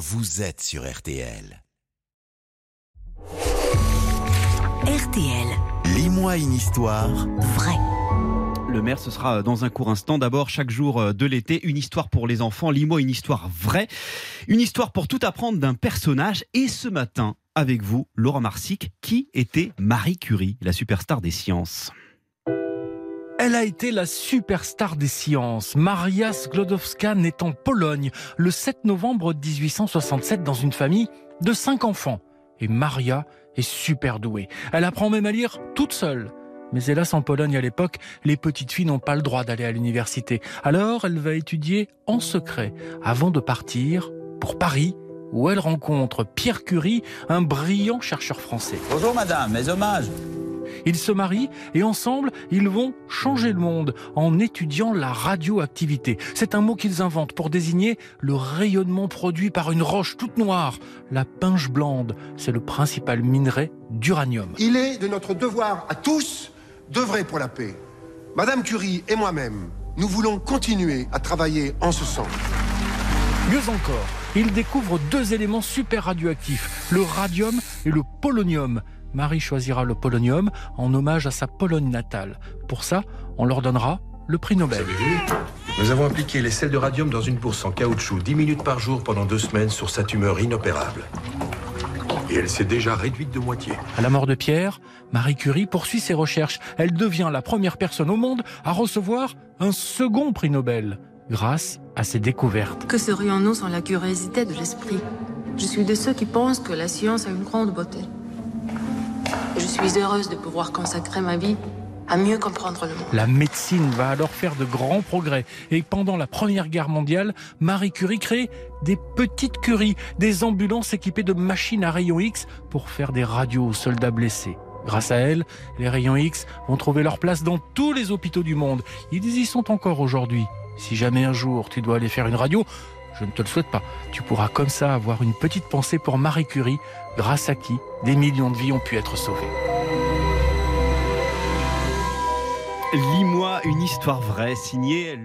vous êtes sur RTL. RTL. Lis-moi une histoire. Vrai. Le maire, ce sera dans un court instant. D'abord, chaque jour de l'été, une histoire pour les enfants. Lis-moi une histoire vraie. Une histoire pour tout apprendre d'un personnage. Et ce matin, avec vous, Laura Marsic, qui était Marie Curie, la superstar des sciences elle a été la superstar des sciences. Maria Sklodowska naît en Pologne le 7 novembre 1867 dans une famille de cinq enfants. Et Maria est super douée. Elle apprend même à lire toute seule. Mais hélas, en Pologne à l'époque, les petites filles n'ont pas le droit d'aller à l'université. Alors, elle va étudier en secret avant de partir pour Paris, où elle rencontre Pierre Curie, un brillant chercheur français. Bonjour madame, mes hommages. Ils se marient et ensemble, ils vont changer le monde en étudiant la radioactivité. C'est un mot qu'ils inventent pour désigner le rayonnement produit par une roche toute noire. La pinche blande, c'est le principal minerai d'uranium. Il est de notre devoir à tous d'œuvrer pour la paix. Madame Curie et moi-même, nous voulons continuer à travailler en ce sens. Mieux encore, ils découvrent deux éléments super radioactifs, le radium et le polonium. Marie choisira le polonium en hommage à sa Pologne natale. Pour ça, on leur donnera le prix Nobel. Nous avons appliqué les sels de radium dans une bourse en caoutchouc 10 minutes par jour pendant deux semaines sur sa tumeur inopérable. Et elle s'est déjà réduite de moitié. À la mort de Pierre, Marie Curie poursuit ses recherches. Elle devient la première personne au monde à recevoir un second prix Nobel grâce à ses découvertes. Que serions-nous sans la curiosité de l'esprit? Je suis de ceux qui pensent que la science a une grande beauté. Je suis heureuse de pouvoir consacrer ma vie à mieux comprendre le monde. La médecine va alors faire de grands progrès. Et pendant la Première Guerre mondiale, Marie Curie crée des petites curies, des ambulances équipées de machines à rayons X pour faire des radios aux soldats blessés. Grâce à elle, les rayons X vont trouver leur place dans tous les hôpitaux du monde. Ils y sont encore aujourd'hui. Si jamais un jour tu dois aller faire une radio, je ne te le souhaite pas. Tu pourras comme ça avoir une petite pensée pour Marie Curie, grâce à qui des millions de vies ont pu être sauvées. Lis-moi une histoire vraie signée